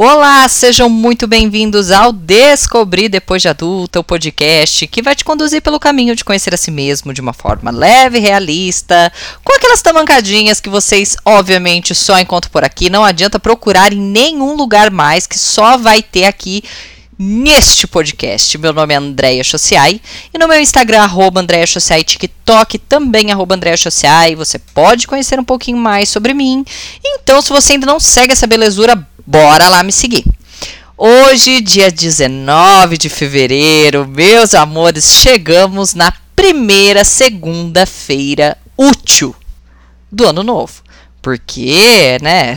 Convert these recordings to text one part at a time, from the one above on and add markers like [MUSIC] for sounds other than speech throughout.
Olá, sejam muito bem-vindos ao Descobrir Depois de Adulta, o podcast que vai te conduzir pelo caminho de conhecer a si mesmo de uma forma leve e realista, com aquelas tamancadinhas que vocês, obviamente, só encontram por aqui. Não adianta procurar em nenhum lugar mais, que só vai ter aqui neste podcast. Meu nome é Andréia Chociai e no meu Instagram, arroba Andréia Chociai, TikTok, também arroba Andréia Chociai, você pode conhecer um pouquinho mais sobre mim. Então, se você ainda não segue essa belezura, bora lá me seguir. Hoje, dia 19 de fevereiro, meus amores, chegamos na primeira segunda-feira útil do ano novo. Porque, né,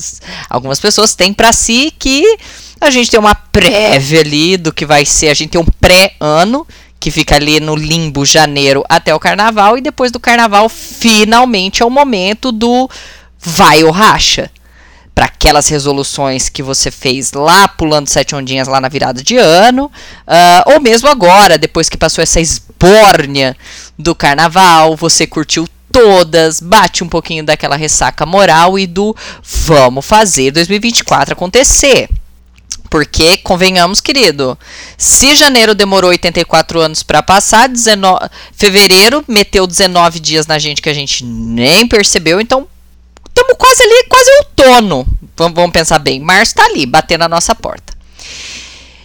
[LAUGHS] algumas pessoas têm para si que a gente tem uma prévia ali do que vai ser, a gente tem um pré-ano que fica ali no limbo janeiro até o carnaval e depois do carnaval finalmente é o momento do vai ou racha para aquelas resoluções que você fez lá pulando sete ondinhas lá na virada de ano, uh, ou mesmo agora, depois que passou essa esbórnia do carnaval, você curtiu todas, bate um pouquinho daquela ressaca moral e do vamos fazer 2024 acontecer. Porque, convenhamos, querido, se janeiro demorou 84 anos para passar, 19, fevereiro meteu 19 dias na gente que a gente nem percebeu, então estamos quase ali, quase outono. Vamos, pensar bem. Março está ali, batendo na nossa porta.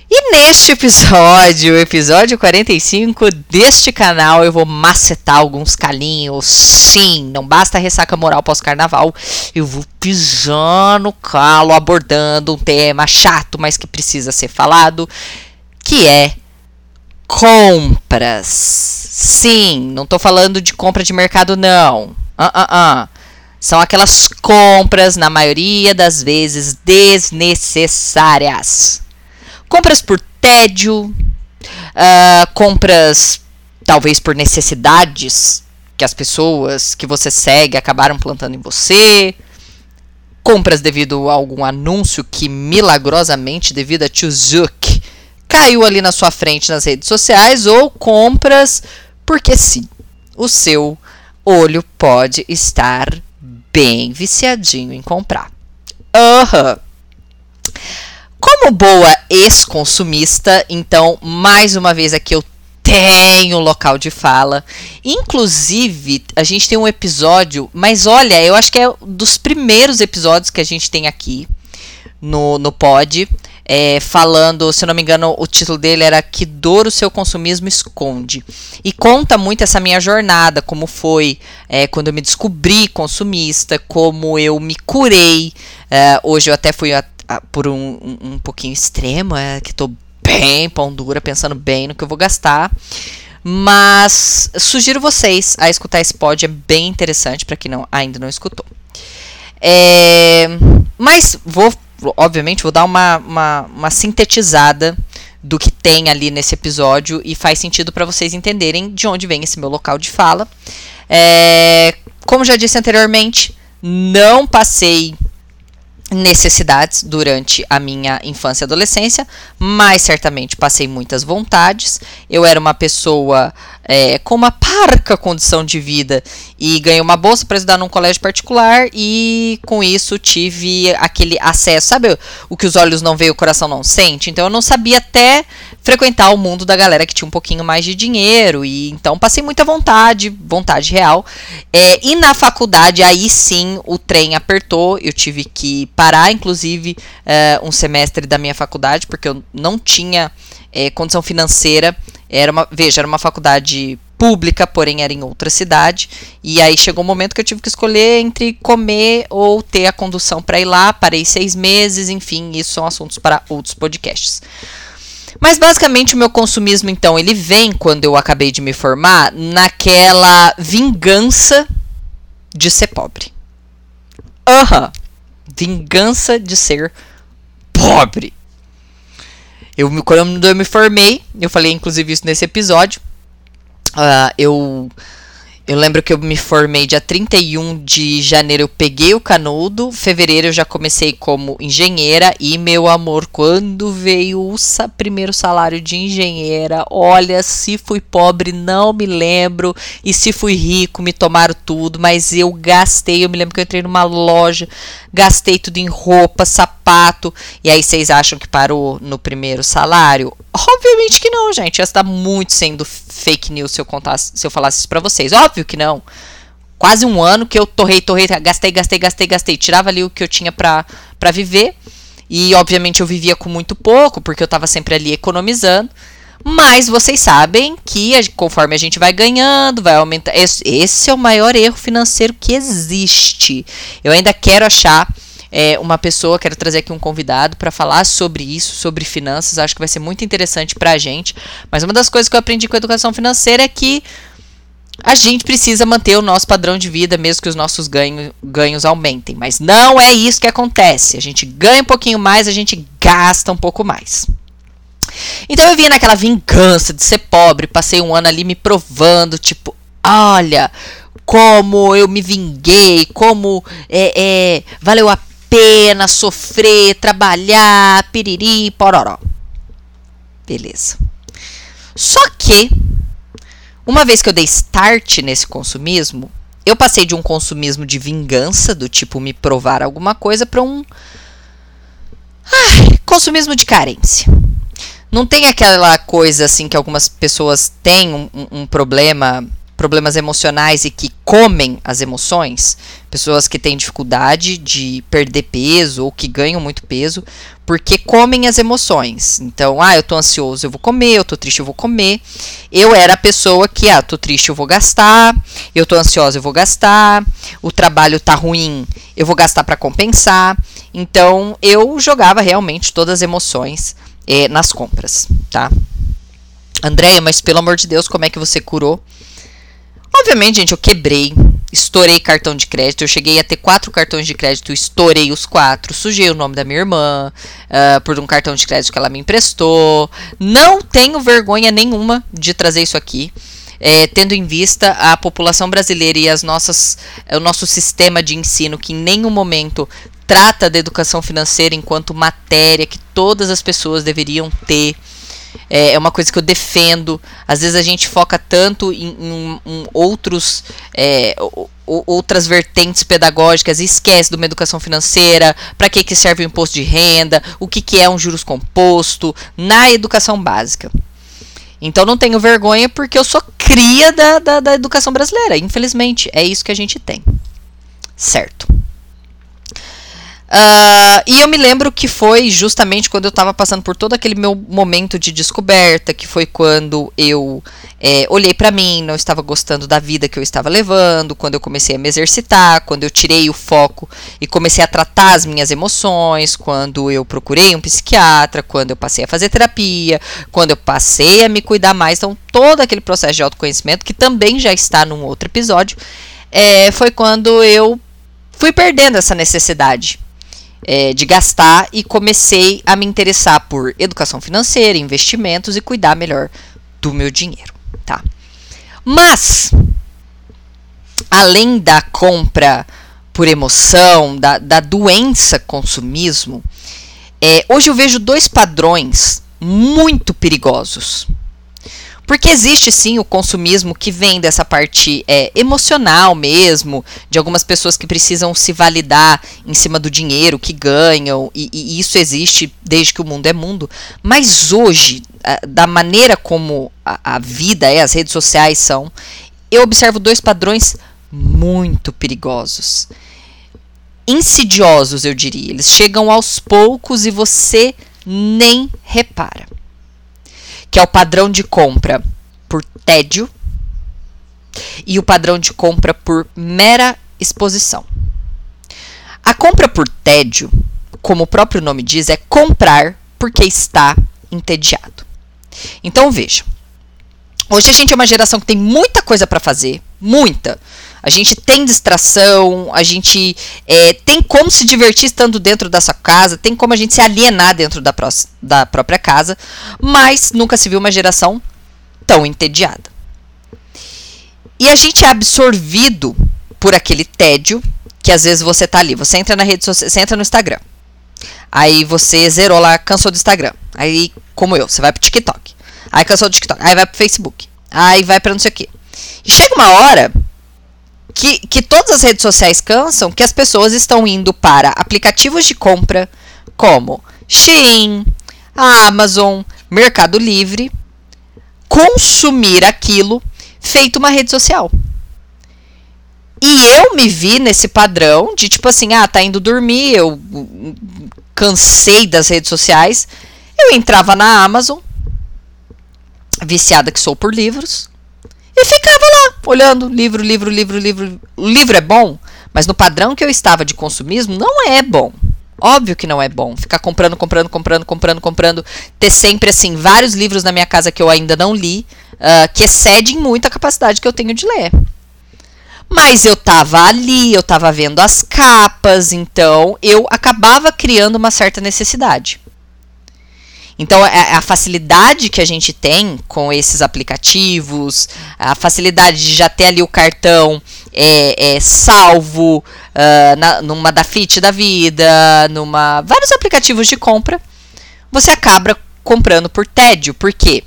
E neste episódio, episódio 45 deste canal, eu vou macetar alguns calinhos. Sim, não basta ressaca moral pós-carnaval. Eu vou pisar no calo, abordando um tema chato, mas que precisa ser falado, que é compras. Sim, não tô falando de compra de mercado, não. Ah, ah, ah. São aquelas compras, na maioria das vezes, desnecessárias. Compras por tédio, uh, compras talvez por necessidades que as pessoas que você segue acabaram plantando em você, compras devido a algum anúncio que milagrosamente, devido a Chuzuk, caiu ali na sua frente nas redes sociais, ou compras porque sim, o seu olho pode estar bem viciadinho em comprar. Aham. Uhum. Como boa ex-consumista, então, mais uma vez aqui eu tenho local de fala. Inclusive, a gente tem um episódio, mas olha, eu acho que é dos primeiros episódios que a gente tem aqui no, no pod é, falando, se não me engano, o título dele era Que Dor o Seu Consumismo Esconde. E conta muito essa minha jornada, como foi é, quando eu me descobri consumista, como eu me curei. É, hoje eu até fui a, a, por um, um, um, pouquinho extremo, é, que estou bem pão dura, pensando bem no que eu vou gastar. Mas sugiro vocês a escutar esse pod, é bem interessante para quem não, ainda não escutou. É, mas vou obviamente, vou dar uma, uma, uma sintetizada do que tem ali nesse episódio e faz sentido para vocês entenderem de onde vem esse meu local de fala. É, como já disse anteriormente, não passei necessidades durante a minha infância e adolescência, mas certamente passei muitas vontades. Eu era uma pessoa é, com uma parca condição de vida e ganhei uma bolsa para estudar num colégio particular e com isso tive aquele acesso, sabe o que os olhos não veem, o coração não sente? Então eu não sabia até frequentar o mundo da galera que tinha um pouquinho mais de dinheiro e então passei muita vontade, vontade real. É, e na faculdade aí sim o trem apertou, eu tive que parar, inclusive é, um semestre da minha faculdade porque eu não tinha é, condição financeira. Era uma, veja, era uma faculdade pública, porém era em outra cidade. E aí chegou um momento que eu tive que escolher entre comer ou ter a condução para ir lá. Parei seis meses, enfim, isso são assuntos para outros podcasts. Mas basicamente o meu consumismo, então, ele vem quando eu acabei de me formar naquela vingança de ser pobre. Aham. Uhum. Vingança de ser pobre. Eu, quando eu me formei, eu falei inclusive isso nesse episódio, uh, eu, Eu lembro que eu me formei dia 31 de janeiro, eu peguei o canudo. Fevereiro eu já comecei como engenheira. E, meu amor, quando veio o sa primeiro salário de engenheira, olha, se fui pobre, não me lembro. E se fui rico, me tomaram tudo. Mas eu gastei. Eu me lembro que eu entrei numa loja, gastei tudo em roupa, sapato. E aí vocês acham que parou no primeiro salário? Obviamente que não, gente. Já está muito sendo fake news se eu contasse, se eu falasse isso pra vocês. Óbvio que não. Quase um ano que eu torrei, torrei, gastei, gastei, gastei, gastei. Tirava ali o que eu tinha pra viver. E obviamente eu vivia com muito pouco, porque eu tava sempre ali economizando. Mas vocês sabem que conforme a gente vai ganhando, vai aumentar. Esse, esse é o maior erro financeiro que existe. Eu ainda quero achar é, uma pessoa, quero trazer aqui um convidado para falar sobre isso, sobre finanças. Acho que vai ser muito interessante para a gente. Mas uma das coisas que eu aprendi com a educação financeira é que a gente precisa manter o nosso padrão de vida, mesmo que os nossos ganho, ganhos aumentem. Mas não é isso que acontece. A gente ganha um pouquinho mais, a gente gasta um pouco mais. Então eu vim naquela vingança de ser pobre, passei um ano ali me provando, tipo, olha como eu me vinguei, como é, é, valeu a pena sofrer, trabalhar, piriri, pororó. Beleza. Só que, uma vez que eu dei start nesse consumismo, eu passei de um consumismo de vingança, do tipo me provar alguma coisa, para um ai, consumismo de carência. Não tem aquela coisa assim que algumas pessoas têm um, um problema problemas emocionais e que comem as emoções, pessoas que têm dificuldade de perder peso ou que ganham muito peso, porque comem as emoções. Então, ah, eu tô ansioso, eu vou comer, eu tô triste, eu vou comer. Eu era a pessoa que, ah, tô triste, eu vou gastar, eu tô ansiosa, eu vou gastar, o trabalho tá ruim, eu vou gastar para compensar. Então, eu jogava realmente todas as emoções eh, nas compras, tá? Andréia, mas pelo amor de Deus, como é que você curou Obviamente, gente, eu quebrei, estourei cartão de crédito. Eu cheguei a ter quatro cartões de crédito, estourei os quatro, sujei o nome da minha irmã uh, por um cartão de crédito que ela me emprestou. Não tenho vergonha nenhuma de trazer isso aqui. É, tendo em vista a população brasileira e as nossas, o nosso sistema de ensino que em nenhum momento trata da educação financeira enquanto matéria que todas as pessoas deveriam ter é, é uma coisa que eu defendo. Às vezes a gente foca tanto em, em, em outros. É, outras vertentes pedagógicas e esquece de uma educação financeira, para que, que serve o imposto de renda, o que, que é um juros composto, na educação básica. Então não tenho vergonha porque eu sou cria da, da, da educação brasileira. Infelizmente, é isso que a gente tem. Certo. Uh, e eu me lembro que foi justamente quando eu estava passando por todo aquele meu momento de descoberta, que foi quando eu é, olhei para mim, não estava gostando da vida que eu estava levando, quando eu comecei a me exercitar, quando eu tirei o foco e comecei a tratar as minhas emoções, quando eu procurei um psiquiatra, quando eu passei a fazer terapia, quando eu passei a me cuidar mais. Então, todo aquele processo de autoconhecimento, que também já está num outro episódio, é, foi quando eu fui perdendo essa necessidade é, de gastar e comecei a me interessar por educação financeira, investimentos e cuidar melhor do meu dinheiro, tá? Mas, além da compra por emoção, da, da doença consumismo, é, hoje eu vejo dois padrões muito perigosos porque existe sim o consumismo que vem dessa parte é, emocional mesmo, de algumas pessoas que precisam se validar em cima do dinheiro que ganham, e, e isso existe desde que o mundo é mundo. Mas hoje, da maneira como a, a vida é, as redes sociais são, eu observo dois padrões muito perigosos. Insidiosos, eu diria. Eles chegam aos poucos e você nem repara que é o padrão de compra por tédio e o padrão de compra por mera exposição. A compra por tédio, como o próprio nome diz, é comprar porque está entediado. Então veja, hoje a gente é uma geração que tem muita coisa para fazer, muita. A gente tem distração, a gente é, tem como se divertir estando dentro dessa casa, tem como a gente se alienar dentro da, da própria casa, mas nunca se viu uma geração tão entediada. E a gente é absorvido por aquele tédio que às vezes você tá ali, você entra na rede social, você entra no Instagram. Aí você zerou lá, cansou do Instagram. Aí, como eu, você vai pro TikTok. Aí cansou do TikTok. Aí vai pro Facebook. Aí vai pra não sei o quê. E chega uma hora que, que todas as redes sociais cansam que as pessoas estão indo para aplicativos de compra como Shein, Amazon, Mercado Livre, consumir aquilo feito uma rede social. E eu me vi nesse padrão de tipo assim, ah, tá indo dormir, eu cansei das redes sociais. Eu entrava na Amazon, viciada que sou por livros, e ficava lá, olhando livro, livro, livro, livro. O livro é bom, mas no padrão que eu estava de consumismo, não é bom. Óbvio que não é bom. Ficar comprando, comprando, comprando, comprando, comprando. Ter sempre, assim, vários livros na minha casa que eu ainda não li, uh, que excedem muito a capacidade que eu tenho de ler. Mas eu tava ali, eu tava vendo as capas, então eu acabava criando uma certa necessidade. Então, a, a, facilidade que a gente tem com esses aplicativos, a facilidade de já ter ali o cartão é, é salvo uh, na, numa da Fit da vida, numa vários aplicativos de compra, você acaba comprando por tédio. Porque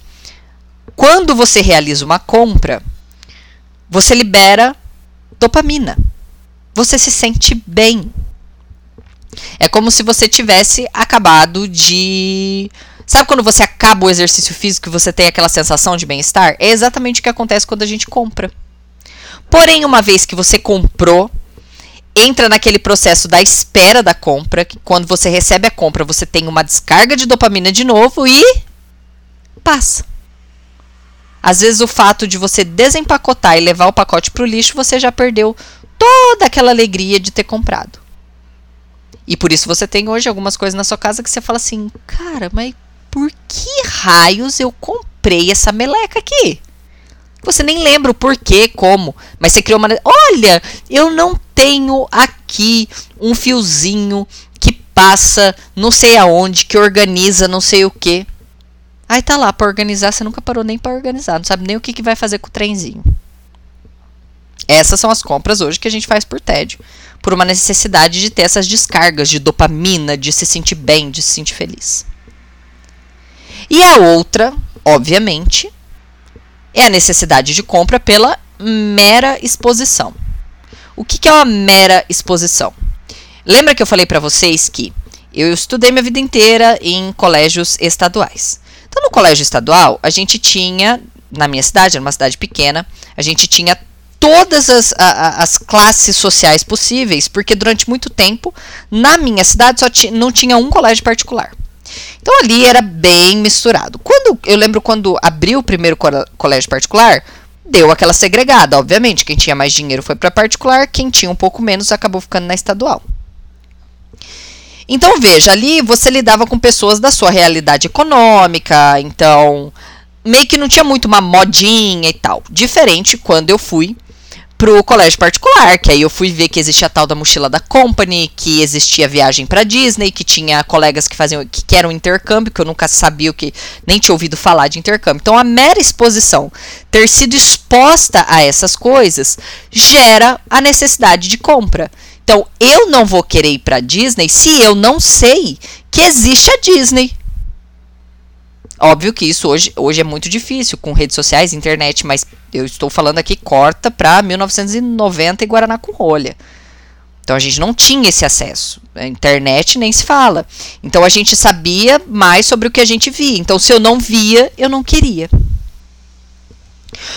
quando você realiza uma compra, você libera dopamina. Você se sente bem. É como se você tivesse acabado de. Sabe quando você acaba o exercício físico e você tem aquela sensação de bem-estar? É exatamente o que acontece quando a gente compra. Porém, uma vez que você comprou, entra naquele processo da espera da compra, que quando você recebe a compra, você tem uma descarga de dopamina de novo e passa. Às vezes o fato de você desempacotar e levar o pacote para o lixo, você já perdeu toda aquela alegria de ter comprado. E por isso você tem hoje algumas coisas na sua casa que você fala assim: cara, mas por que raios eu comprei essa meleca aqui? Você nem lembra o porquê, como, mas você criou uma. Olha, eu não tenho aqui um fiozinho que passa não sei aonde, que organiza não sei o que. Aí tá lá para organizar, você nunca parou nem para organizar, não sabe nem o que, que vai fazer com o trenzinho. Essas são as compras hoje que a gente faz por tédio, por uma necessidade de ter essas descargas de dopamina, de se sentir bem, de se sentir feliz. E a outra, obviamente, é a necessidade de compra pela mera exposição. O que, que é uma mera exposição? Lembra que eu falei para vocês que eu estudei minha vida inteira em colégios estaduais. Então, no colégio estadual, a gente tinha, na minha cidade, era uma cidade pequena, a gente tinha todas as, a, as classes sociais possíveis, porque durante muito tempo, na minha cidade, só não tinha um colégio particular. Então ali era bem misturado. Quando eu lembro quando abriu o primeiro colégio particular, deu aquela segregada, obviamente. Quem tinha mais dinheiro foi para particular, quem tinha um pouco menos acabou ficando na estadual. Então veja, ali você lidava com pessoas da sua realidade econômica, então meio que não tinha muito uma modinha e tal. Diferente quando eu fui pro colégio particular, que aí eu fui ver que existia a tal da mochila da Company, que existia viagem para Disney, que tinha colegas que faziam que, que intercâmbio, que eu nunca sabia o que nem tinha ouvido falar de intercâmbio. Então a mera exposição, ter sido exposta a essas coisas, gera a necessidade de compra. Então, eu não vou querer ir para Disney se eu não sei que existe a Disney. Óbvio que isso hoje, hoje é muito difícil com redes sociais, internet, mas eu estou falando aqui corta para 1990 e Guaraná com rolha. Então a gente não tinha esse acesso. A internet nem se fala. Então a gente sabia mais sobre o que a gente via. Então se eu não via, eu não queria.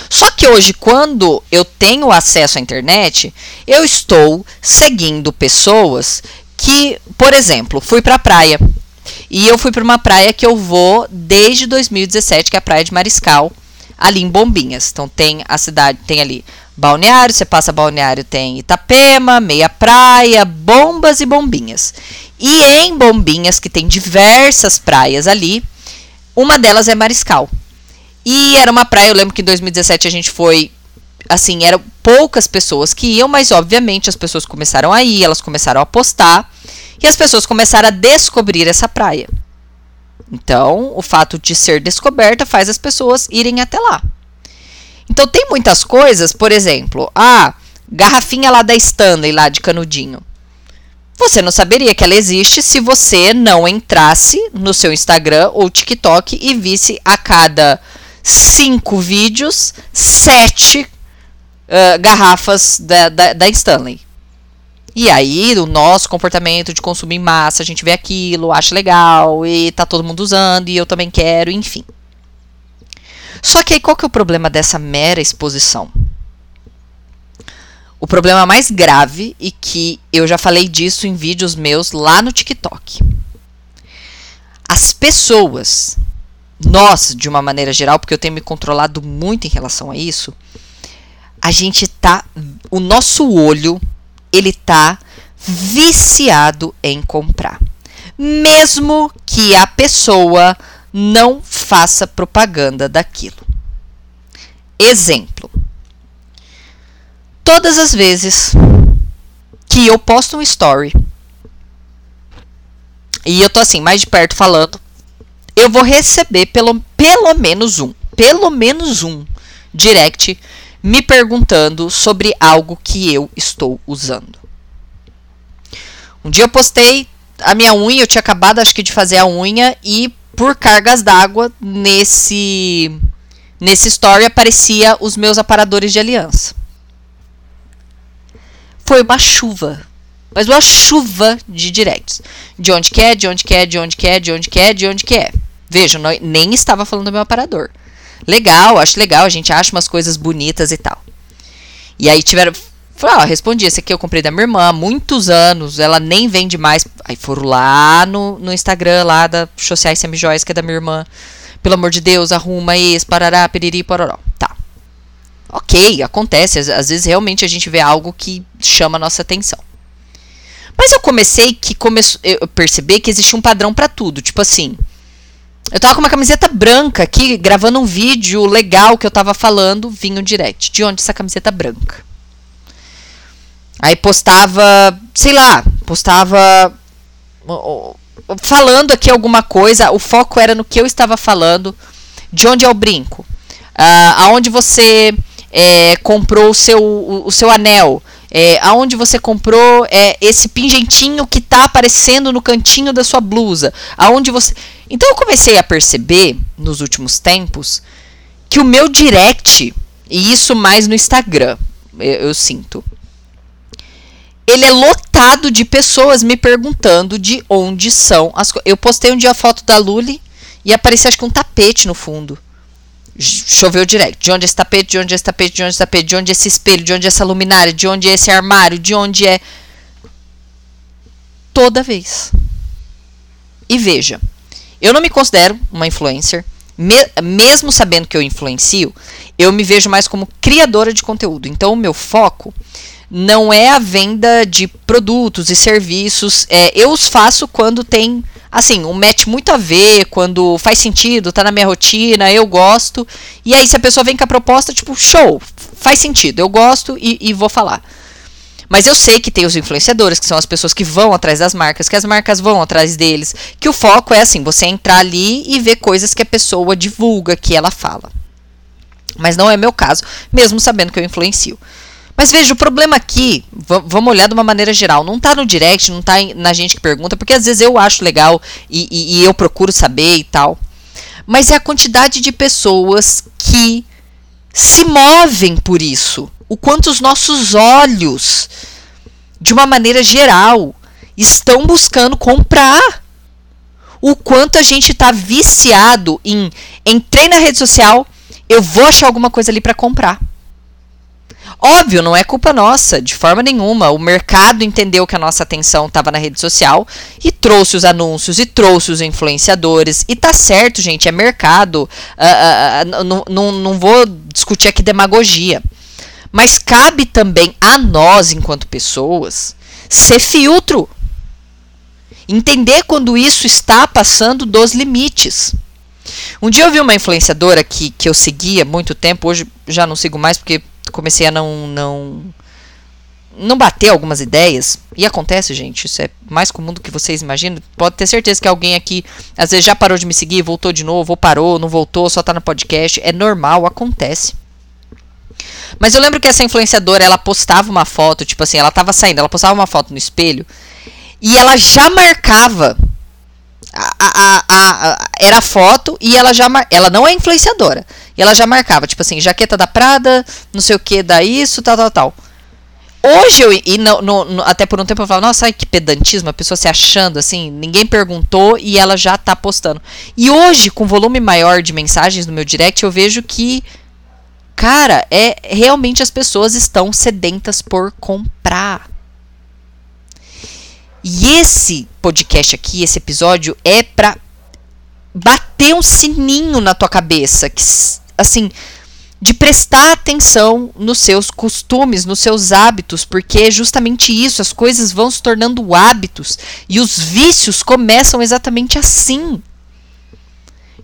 Só que hoje, quando eu tenho acesso à internet, eu estou seguindo pessoas que, por exemplo, fui para a praia. E eu fui para uma praia que eu vou desde 2017, que é a Praia de Mariscal, ali em Bombinhas. Então tem a cidade, tem ali Balneário, você passa Balneário, tem Itapema, Meia Praia, Bombas e Bombinhas. E em Bombinhas, que tem diversas praias ali, uma delas é Mariscal. E era uma praia, eu lembro que em 2017 a gente foi. Assim, eram poucas pessoas que iam, mas obviamente as pessoas começaram a ir, elas começaram a postar. E as pessoas começaram a descobrir essa praia. Então, o fato de ser descoberta faz as pessoas irem até lá. Então tem muitas coisas, por exemplo, a garrafinha lá da Stanley, lá de canudinho. Você não saberia que ela existe se você não entrasse no seu Instagram ou TikTok e visse a cada cinco vídeos, sete uh, garrafas da, da, da Stanley. E aí, o nosso comportamento de consumir em massa, a gente vê aquilo, acha legal, e tá todo mundo usando, e eu também quero, enfim. Só que aí qual que é o problema dessa mera exposição? O problema mais grave, e que eu já falei disso em vídeos meus lá no TikTok. As pessoas, nós, de uma maneira geral, porque eu tenho me controlado muito em relação a isso, a gente tá. O nosso olho, ele tá viciado em comprar. Mesmo que a pessoa não faça propaganda daquilo. Exemplo todas as vezes que eu posto um story e eu tô assim, mais de perto falando, eu vou receber pelo, pelo menos um, pelo menos um direct me perguntando sobre algo que eu estou usando. Um dia eu postei a minha unha, eu tinha acabado acho que de fazer a unha e por cargas d'água nesse nesse story aparecia os meus aparadores de aliança foi uma chuva. Mas uma chuva de directs. De onde quer, de onde quer, de onde quer, de onde quer, de onde quer. Veja, nem estava falando do meu aparador. Legal, acho legal, a gente acha umas coisas bonitas e tal. E aí tiveram. Falei, ó, respondi, esse aqui eu comprei da minha irmã há muitos anos, ela nem vende mais. Aí foram lá no, no Instagram, lá da Sociais Semijóias, que é da minha irmã. Pelo amor de Deus, arruma esse, parará, piriri, pororó. Tá ok, acontece. Às, às, vezes realmente a gente vê algo que chama a nossa atenção. Mas eu comecei que come, eu percebi que existe um padrão para tudo. Tipo assim, eu tava com uma camiseta branca aqui, gravando um vídeo legal que eu tava falando, vinha um direct. De onde essa camiseta branca? Aí postava, sei lá, postava falando aqui alguma coisa, o foco era no que eu estava falando. De onde é o brinco? Uh, aonde você é, comprou o seu, o, o seu anel, é, aonde você comprou é, esse pingentinho que está aparecendo no cantinho da sua blusa, aonde você. Então eu comecei a perceber nos últimos tempos que o meu direct, e isso mais no Instagram, eu, eu sinto, ele é lotado de pessoas me perguntando de onde são as coisas. Eu postei um dia a foto da Luli e apareceu acho que um tapete no fundo choveu direto. De onde esse tapete, de onde esse tapete, de onde esse tapete, de onde esse espelho, de onde essa luminária, de onde esse armário, de onde é. Toda vez. E veja, eu não me considero uma influencer. Me, mesmo sabendo que eu influencio, eu me vejo mais como criadora de conteúdo. Então, o meu foco não é a venda de produtos e serviços. É, eu os faço quando tem assim, um match muito a ver, quando faz sentido, tá na minha rotina, eu gosto. E aí, se a pessoa vem com a proposta, tipo, show, faz sentido, eu gosto e, e vou falar. Mas eu sei que tem os influenciadores, que são as pessoas que vão atrás das marcas, que as marcas vão atrás deles, que o foco é assim, você entrar ali e ver coisas que a pessoa divulga, que ela fala. Mas não é meu caso, mesmo sabendo que eu influencio. Mas veja, o problema aqui, vamos olhar de uma maneira geral, não está no direct, não está na gente que pergunta, porque às vezes eu acho legal e, e, e eu procuro saber e tal. Mas é a quantidade de pessoas que se movem por isso. O quanto os nossos olhos, de uma maneira geral, estão buscando comprar. O quanto a gente está viciado em entrei na rede social, eu vou achar alguma coisa ali para comprar. Óbvio, não é culpa nossa, de forma nenhuma. O mercado entendeu que a nossa atenção estava na rede social e trouxe os anúncios e trouxe os influenciadores. E tá certo, gente, é mercado. Uh, uh, uh, não, não vou discutir aqui demagogia. Mas cabe também a nós, enquanto pessoas, ser filtro. Entender quando isso está passando dos limites. Um dia eu vi uma influenciadora que, que eu seguia muito tempo, hoje já não sigo mais porque comecei a não não não bater algumas ideias, e acontece, gente, isso é mais comum do que vocês imaginam. Pode ter certeza que alguém aqui, às vezes, já parou de me seguir, voltou de novo, ou parou, não voltou, só tá no podcast. É normal, acontece. Mas eu lembro que essa influenciadora, ela postava uma foto, tipo assim, ela tava saindo, ela postava uma foto no espelho e ela já marcava a, a, a, era foto e ela já ela não é influenciadora. E ela já marcava, tipo assim, jaqueta da Prada, não sei o que, da isso, tal, tal, tal. Hoje eu, e no, no, até por um tempo eu falava, nossa, ai, que pedantismo, a pessoa se achando assim, ninguém perguntou e ela já tá postando. E hoje, com volume maior de mensagens no meu direct, eu vejo que, cara, é realmente as pessoas estão sedentas por comprar. E esse podcast aqui, esse episódio, é pra bater um sininho na tua cabeça. Que, assim, de prestar atenção nos seus costumes, nos seus hábitos, porque é justamente isso, as coisas vão se tornando hábitos e os vícios começam exatamente assim.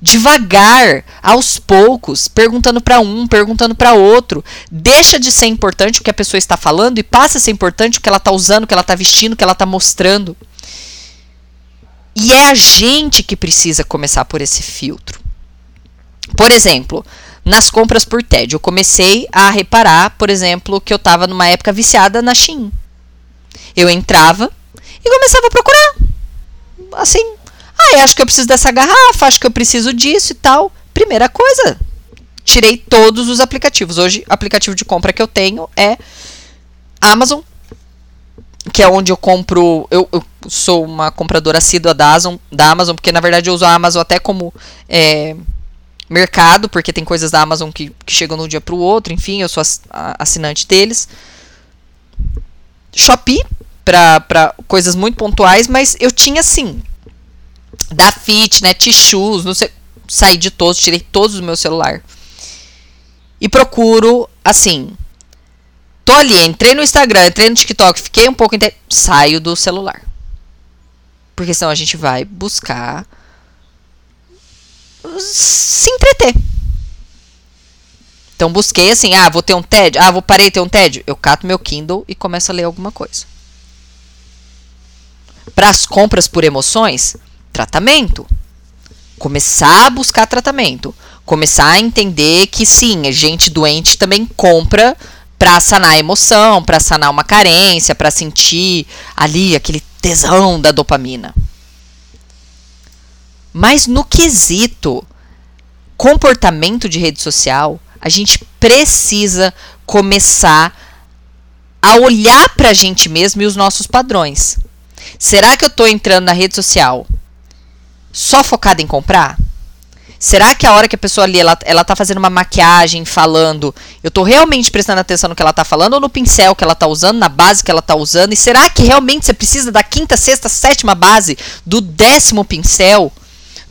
Devagar, aos poucos, perguntando para um, perguntando para outro. Deixa de ser importante o que a pessoa está falando e passa a ser importante o que ela está usando, o que ela está vestindo, o que ela está mostrando. E é a gente que precisa começar por esse filtro. Por exemplo, nas compras por tédio. Eu comecei a reparar, por exemplo, que eu estava numa época viciada na Shein. Eu entrava e começava a procurar. Assim, ah, acho que eu preciso dessa garrafa, acho que eu preciso disso e tal. Primeira coisa, tirei todos os aplicativos. Hoje, aplicativo de compra que eu tenho é Amazon, que é onde eu compro. Eu, eu sou uma compradora assídua da Amazon, da Amazon, porque na verdade eu uso a Amazon até como é, mercado, porque tem coisas da Amazon que, que chegam de um dia para o outro, enfim, eu sou assinante deles. Shopee, para coisas muito pontuais, mas eu tinha sim. Da Fit, né, T-Shoes, não sei, saí de todos, tirei todos do meu celular. E procuro, assim, tô ali, entrei no Instagram, entrei no TikTok, fiquei um pouco, saio do celular. Porque senão a gente vai buscar se entreter. Então busquei assim, ah, vou ter um TED, ah, vou parei ter um TED, eu cato meu Kindle e começo a ler alguma coisa. Para as compras por emoções, tratamento. Começar a buscar tratamento, começar a entender que sim, a gente doente também compra para sanar a emoção, para sanar uma carência, para sentir ali aquele tesão da dopamina. Mas no quesito comportamento de rede social, a gente precisa começar a olhar para a gente mesmo e os nossos padrões. Será que eu estou entrando na rede social só focada em comprar? Será que a hora que a pessoa ali, ela, ela tá fazendo uma maquiagem, falando, eu tô realmente prestando atenção no que ela tá falando ou no pincel que ela tá usando, na base que ela tá usando? E será que realmente você precisa da quinta, sexta, sétima base, do décimo pincel?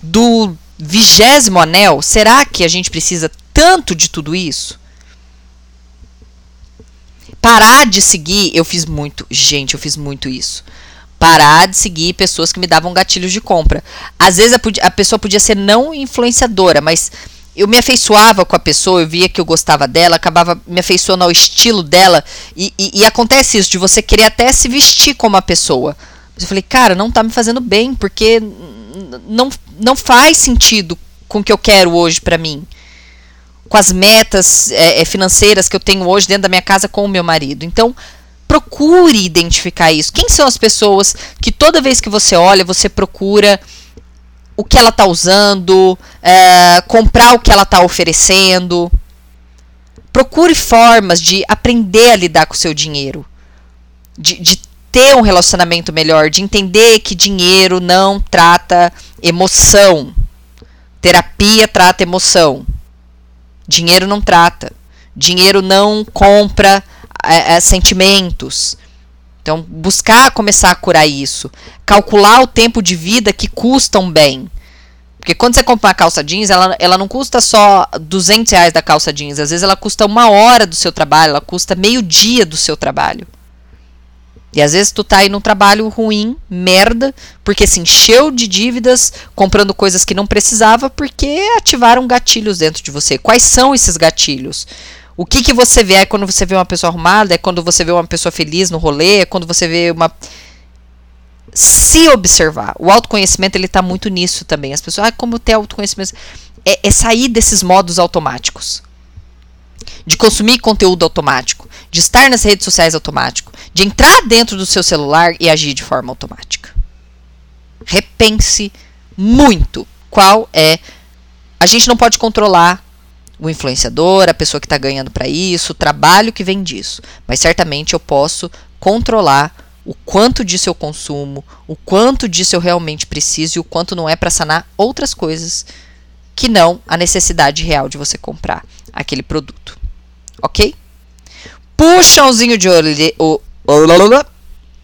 do vigésimo anel, será que a gente precisa tanto de tudo isso? Parar de seguir, eu fiz muito, gente, eu fiz muito isso. Parar de seguir pessoas que me davam gatilhos de compra. Às vezes a, a pessoa podia ser não influenciadora, mas eu me afeiçoava com a pessoa, eu via que eu gostava dela, acabava me afeiçoando ao estilo dela. E, e, e acontece isso, de você querer até se vestir como a pessoa. Eu falei, cara, não tá me fazendo bem, porque não, não faz sentido com o que eu quero hoje para mim. Com as metas é, financeiras que eu tenho hoje dentro da minha casa com o meu marido. Então, procure identificar isso. Quem são as pessoas que toda vez que você olha, você procura o que ela está usando, é, comprar o que ela está oferecendo. Procure formas de aprender a lidar com o seu dinheiro. De, de ter um relacionamento melhor, de entender que dinheiro não trata emoção. Terapia trata emoção. Dinheiro não trata. Dinheiro não compra é, é, sentimentos. Então, buscar começar a curar isso. Calcular o tempo de vida que custa um bem. Porque quando você compra uma calça jeans, ela, ela não custa só 200 reais da calça jeans. Às vezes ela custa uma hora do seu trabalho, ela custa meio dia do seu trabalho. E às vezes tu tá aí num trabalho ruim, merda, porque se encheu de dívidas, comprando coisas que não precisava, porque ativaram gatilhos dentro de você. Quais são esses gatilhos? O que que você vê? É quando você vê uma pessoa arrumada? É quando você vê uma pessoa feliz no rolê? É quando você vê uma se observar. O autoconhecimento ele tá muito nisso também. As pessoas, ah, como ter autoconhecimento? É, é sair desses modos automáticos. de consumir conteúdo automático, de estar nas redes sociais automático, de entrar dentro do seu celular e agir de forma automática. Repense muito qual é. A gente não pode controlar o influenciador, a pessoa que está ganhando para isso, o trabalho que vem disso, mas certamente eu posso controlar o quanto disso eu consumo, o quanto disso eu realmente preciso e o quanto não é para sanar outras coisas que não a necessidade real de você comprar aquele produto. Ok? Puxãozinho de, orelha,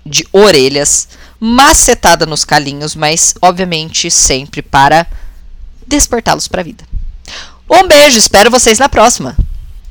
de orelhas, macetada nos calinhos, mas obviamente sempre para despertá-los para a vida. Um beijo, espero vocês na próxima!